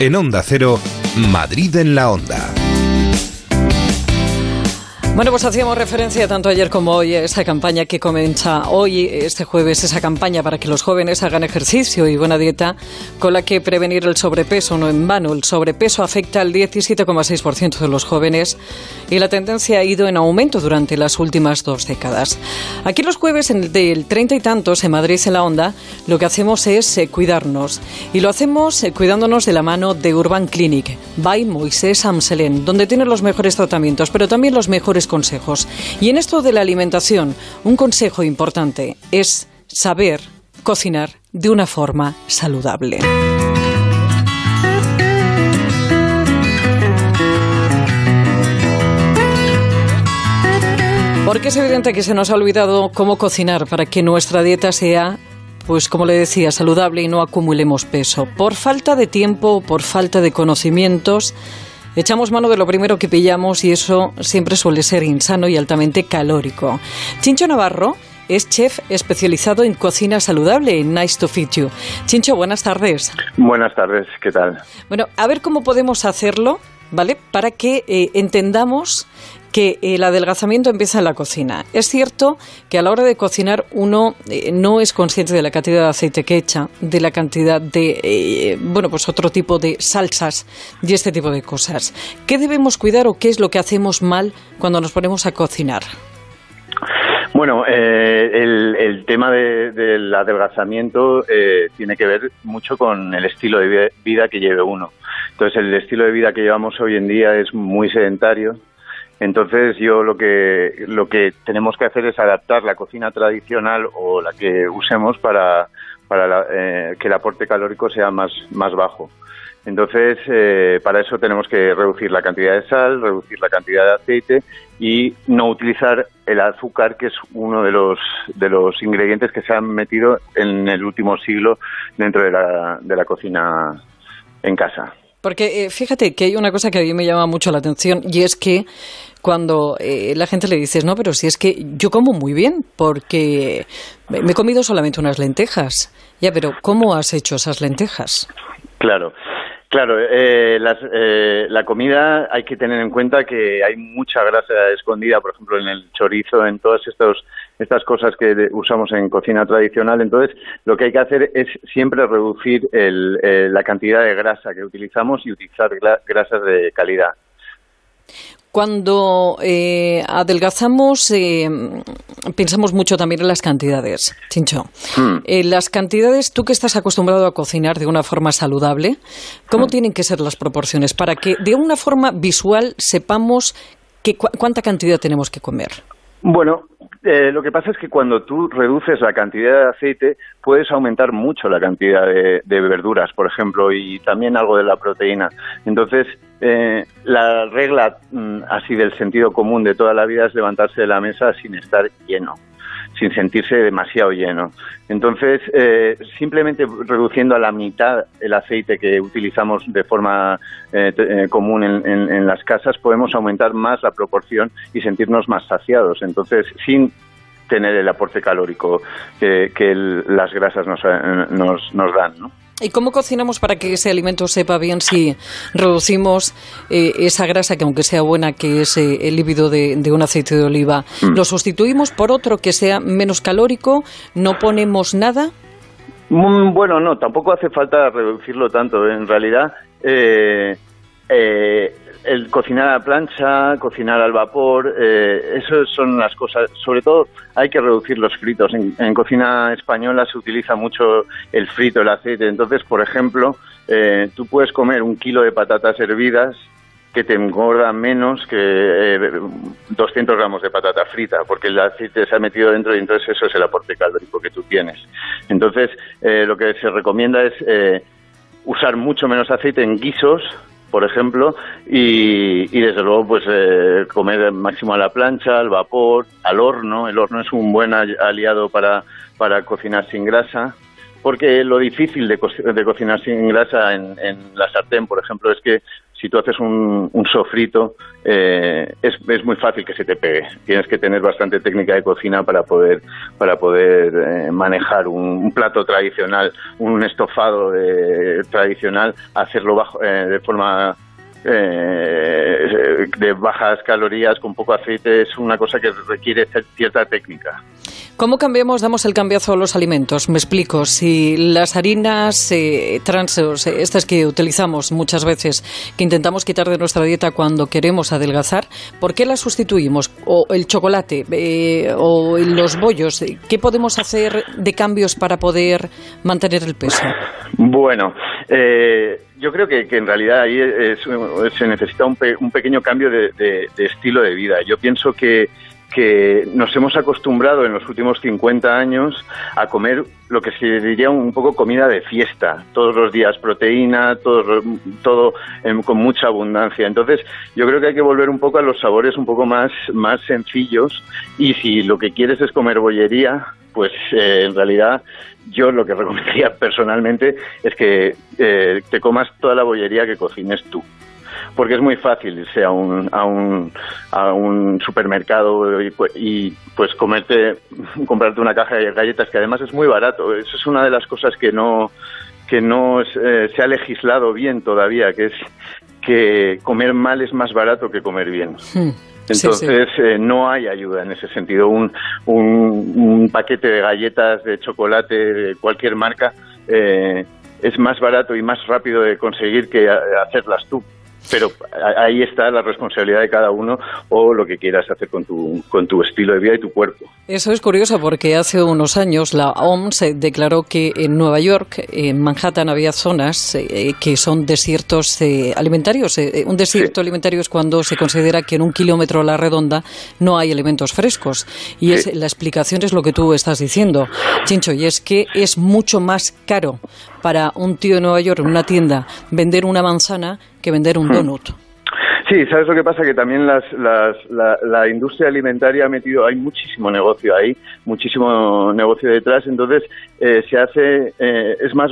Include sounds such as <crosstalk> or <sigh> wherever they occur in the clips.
En Onda Cero, Madrid en la Onda. Bueno, pues hacíamos referencia tanto ayer como hoy a esa campaña que comienza hoy, este jueves, esa campaña para que los jóvenes hagan ejercicio y buena dieta, con la que prevenir el sobrepeso, no en vano. El sobrepeso afecta al 17,6% de los jóvenes y la tendencia ha ido en aumento durante las últimas dos décadas. Aquí los jueves, en del 30 y tantos, en Madrid, en la Onda, lo que hacemos es eh, cuidarnos. Y lo hacemos eh, cuidándonos de la mano de Urban Clinic, by Moisés Amselén, donde tienen los mejores tratamientos, pero también los mejores consejos. Y en esto de la alimentación, un consejo importante es saber cocinar de una forma saludable. Porque es evidente que se nos ha olvidado cómo cocinar para que nuestra dieta sea pues como le decía, saludable y no acumulemos peso. Por falta de tiempo, por falta de conocimientos, Echamos mano de lo primero que pillamos y eso siempre suele ser insano y altamente calórico. Chincho Navarro es chef especializado en cocina saludable en Nice to Feed You. Chincho, buenas tardes. Buenas tardes, ¿qué tal? Bueno, a ver cómo podemos hacerlo, ¿vale? Para que eh, entendamos que el adelgazamiento empieza en la cocina. Es cierto que a la hora de cocinar uno eh, no es consciente de la cantidad de aceite que echa, de la cantidad de, eh, bueno, pues otro tipo de salsas y este tipo de cosas. ¿Qué debemos cuidar o qué es lo que hacemos mal cuando nos ponemos a cocinar? Bueno, eh, el, tema del adelgazamiento tiene que ver mucho con el estilo de vida que lleve uno. Entonces, el estilo de vida que llevamos hoy en día es muy sedentario, entonces yo lo que lo que tenemos que hacer es adaptar la cocina tradicional o la que usemos para, para eh, que el aporte calórico sea más, más bajo. Entonces, eh, para eso tenemos que reducir la cantidad de sal, reducir la cantidad de aceite y no utilizar el azúcar, que es uno de los, de los ingredientes que se han metido en el último siglo dentro de la, de la cocina en casa. Porque eh, fíjate que hay una cosa que a mí me llama mucho la atención y es que cuando eh, la gente le dices, no, pero si es que yo como muy bien porque me he comido solamente unas lentejas. Ya, pero ¿cómo has hecho esas lentejas? Claro. Claro, eh, eh, la comida hay que tener en cuenta que hay mucha grasa escondida, por ejemplo, en el chorizo, en todas estos, estas cosas que usamos en cocina tradicional. Entonces, lo que hay que hacer es siempre reducir la cantidad de grasa que utilizamos y utilizar grasas de calidad. Cuando eh, adelgazamos, eh, pensamos mucho también en las cantidades, Chincho. Hmm. Eh, las cantidades, tú que estás acostumbrado a cocinar de una forma saludable, ¿cómo hmm. tienen que ser las proporciones para que de una forma visual sepamos cuánta cantidad tenemos que comer? Bueno, eh, lo que pasa es que cuando tú reduces la cantidad de aceite, puedes aumentar mucho la cantidad de, verduras, por ejemplo, y también algo de la proteína. Entonces, eh, la regla mm, así del sentido común de toda la vida es levantarse de la mesa sin estar lleno sin sentirse demasiado lleno. Entonces, eh, simplemente reduciendo a la mitad el aceite que utilizamos de forma eh, eh, común en, las casas, podemos aumentar más la proporción y sentirnos más saciados. Entonces, sin tener el aporte calórico que, las grasas nos, nos, nos dan, ¿no? ¿Y cómo cocinamos para que ese alimento sepa bien si reducimos eh, esa grasa, que aunque sea buena, que es eh, el líbido de, un aceite de oliva, mm. lo sustituimos por otro que sea menos calórico? ¿No ponemos nada? Mm, bueno, no, tampoco hace falta reducirlo tanto. En realidad, eh, el cocinar a la plancha, cocinar al vapor, eh, son las cosas. Sobre todo hay que reducir los fritos. En, cocina española se utiliza mucho el frito, el aceite. Entonces, por ejemplo, eh, tú puedes comer un kilo de patatas hervidas que te engorda menos que 200 eh, gramos de patata frita, porque el aceite se ha metido dentro y entonces eso es el aporte calórico que tú tienes. Entonces, lo que se recomienda es usar mucho menos aceite en guisos, por ejemplo, y, desde luego pues eh, comer máximo a la plancha, al vapor, al horno. El horno es un buen aliado para, para cocinar sin grasa, porque lo difícil de, cocinar sin grasa en, la sartén, por ejemplo, es que si tú haces un, sofrito, eh, es, es, muy fácil que se te pegue. Tienes que tener bastante técnica de cocina para poder, para poder eh, manejar un, plato tradicional, un estofado tradicional, hacerlo bajo, eh, de forma eh, de bajas calorías con poco aceite es una cosa que requiere cierta técnica. ¿Cómo cambiamos, damos el cambiazo a los alimentos? Me explico. Si las harinas eh, trans, estas que utilizamos muchas veces, que intentamos quitar de nuestra dieta cuando queremos adelgazar, ¿por qué las sustituimos? ¿O el chocolate? Eh, ¿O los bollos? ¿Qué podemos hacer de cambios para poder mantener el peso? Bueno, eh, yo creo que, en realidad ahí se necesita un, pequeño cambio de, estilo de vida. Yo pienso que que nos hemos acostumbrado en los últimos 50 años a comer lo que se diría un poco comida de fiesta, todos los días proteína, todo, todo con mucha abundancia. Entonces, yo creo que hay que volver un poco a los sabores un poco más, más sencillos. Y si lo que quieres es comer bollería, pues eh, en realidad yo lo que <laughs> recomendaría personalmente es que eh, te comas toda la bollería que cocines tú porque es muy fácil irse a un, a un, a un supermercado y, y, pues comerte, <laughs> comprarte una caja de galletas que además es muy barato. Eso es una de las cosas que no que no eh, se ha legislado bien todavía, que es que comer mal es más barato que comer bien. Hmm. Entonces eh, no hay ayuda en ese sentido. Un, un, un, paquete de galletas de chocolate de cualquier marca eh, es más barato y más rápido de conseguir que hacerlas tú. Pero ahí está la responsabilidad de cada uno o lo que quieras hacer con tu, con tu estilo de vida y tu cuerpo. Eso es curioso porque hace unos años la OMS declaró que en Nueva York, en Manhattan, había zonas eh, que son desiertos eh, alimentarios. Eh, un desierto alimentario es cuando se considera que en un kilómetro a la redonda no hay alimentos frescos. Y es, la explicación es lo que tú estás diciendo, Chincho, y es que es mucho más caro para un tío de Nueva York en una tienda vender una manzana que vender un hmm. donut. Sí, ¿sabes lo que pasa? Que también las, las, la, industria alimentaria ha metido, hay muchísimo negocio ahí, muchísimo negocio detrás, entonces eh, se hace, eh, es más,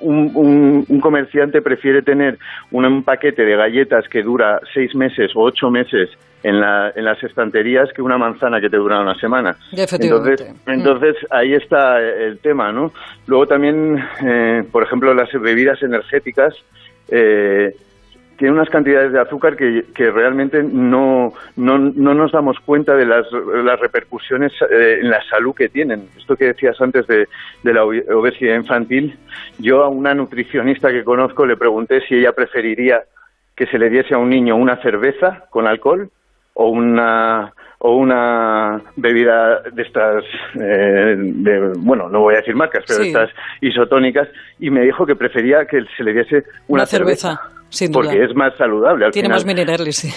un, un, comerciante prefiere tener un, paquete de galletas que dura seis meses o ocho meses en, la, en las estanterías que una manzana que te dura una semana. Entonces, mm. entonces ahí está el tema, ¿no? Luego también, eh, por ejemplo, las bebidas energéticas, eh, tiene unas cantidades de azúcar que, que realmente no, no, no, nos damos cuenta de las, las repercusiones eh, en la salud que tienen. Esto que decías antes de, de, la obesidad infantil, yo a una nutricionista que conozco le pregunté si ella preferiría que se le diese a un niño una cerveza con alcohol o una o una bebida de estas, eh, de, bueno, no voy a decir marcas, pero de estas isotónicas, y me dijo que prefería que se le diese una, cerveza porque es más saludable. Tiene más minerales, sí.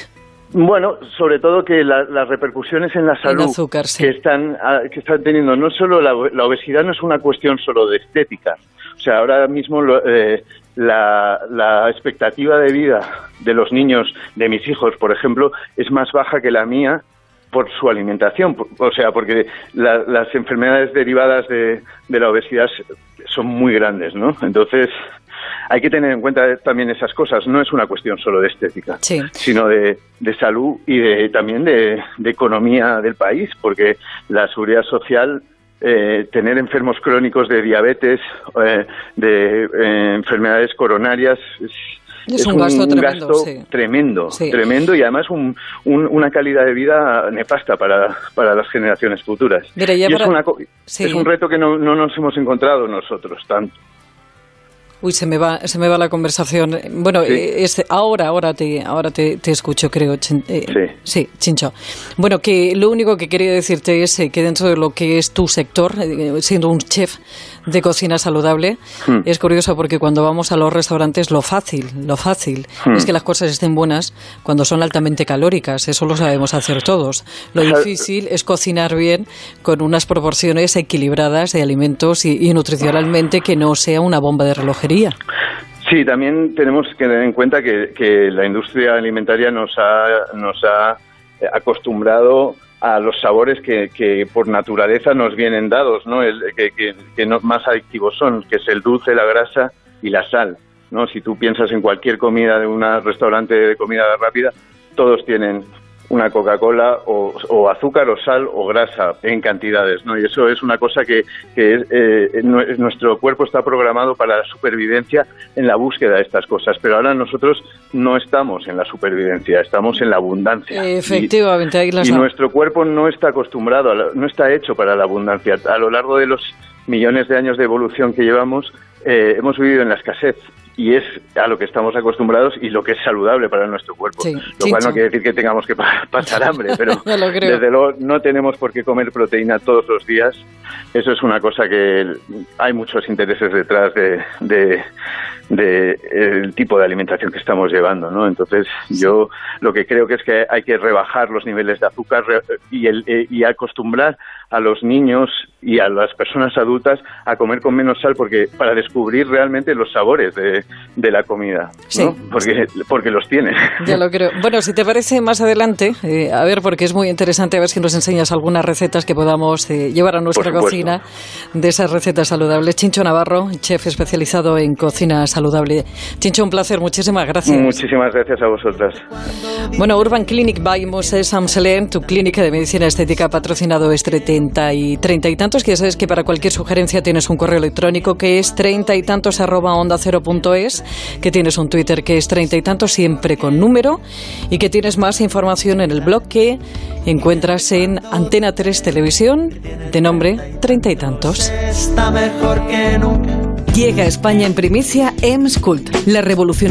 Bueno, sobre todo que las repercusiones en la salud que, están, ah, que están teniendo, no solo la, obesidad no es una cuestión solo de estética. O sea, ahora mismo eh, la, la, expectativa de vida de los niños, de mis hijos, por ejemplo, es más baja que la mía por su alimentación. O sea, porque las enfermedades derivadas de, de la obesidad son muy grandes, ¿no? Entonces, hay que tener en cuenta también esas cosas. No es una cuestión solo de estética, sino de, salud y de, también de, economía del país, porque la seguridad social eh, tener enfermos crónicos de diabetes, eh, de eh, enfermedades coronarias, es, un, gasto, tremendo, tremendo, y además una calidad de vida nefasta para, para las generaciones futuras. y es, un reto que no, no nos hemos encontrado nosotros tanto. Uy, se me va, se me va la conversación. Bueno, eh, ahora, ahora te, ahora te, te escucho, creo. Eh, sí. sí, Chincho. Bueno, que lo único que quería decirte es eh, que dentro de lo que es tu sector, siendo un chef de cocina saludable, hmm. es curioso porque cuando vamos a los restaurantes, lo fácil, lo fácil hmm. es que las cosas estén buenas cuando son altamente calóricas. Eso lo sabemos hacer todos. Lo difícil es cocinar bien con unas proporciones equilibradas de alimentos y, y nutricionalmente que no sea una bomba de relojería Sí, también tenemos que tener en cuenta que, la industria alimentaria nos ha, nos ha acostumbrado a los sabores que, por naturaleza nos vienen dados, ¿no? El, que, más adictivos son, que es el dulce, la grasa y la sal. ¿no? Si tú piensas en cualquier comida de un restaurante de comida rápida, todos tienen una Coca-Cola o, azúcar o sal o grasa en cantidades, ¿no? Y eso es una cosa que, que eh, nuestro cuerpo está programado para la supervivencia en la búsqueda de estas cosas, pero ahora nosotros no estamos en la supervivencia, estamos en la abundancia. Efectivamente, y, y nuestro cuerpo no está acostumbrado, no está hecho para la abundancia. A lo largo de los millones de años de evolución que llevamos, eh, hemos vivido en la escasez y es a lo que estamos acostumbrados y lo que es saludable para nuestro cuerpo. lo cual no quiere decir que tengamos que <laughs> pasar hambre, pero <laughs> desde luego no tenemos por qué comer proteína todos los días. Eso es una cosa que hay muchos intereses detrás de, de, el tipo de alimentación que estamos llevando, ¿no? Entonces yo lo que creo que es que hay que rebajar los niveles de azúcar y, el, eh, y acostumbrar a los niños y a las personas adultas a comer con menos sal porque para descubrir realmente los sabores de, de la comida, ¿no? porque, porque los tiene. Ya lo creo. Bueno, si te parece más adelante, eh, a ver, porque es muy interesante, a ver si nos enseñas algunas recetas que podamos eh, llevar a nuestra cocina de esas recetas saludables. Chincho Navarro, chef especializado en cocina saludable. Chincho, un placer, muchísimas gracias. Muchísimas gracias a vosotras. Bueno, Urban Clinic by Moses Amselén, tu clínica de medicina estética patrocinado este 30 y 30 y tantos, que ya sabes que para cualquier sugerencia tienes un correo electrónico que es treinta y tantos arroba onda cero punto es, que tienes un Twitter que es treinta y tantos siempre con número y que tienes más información en el blog que encuentras en Antena 3 Televisión de nombre treinta y tantos. Llega a España en primicia EMS Cult, la revolucionaria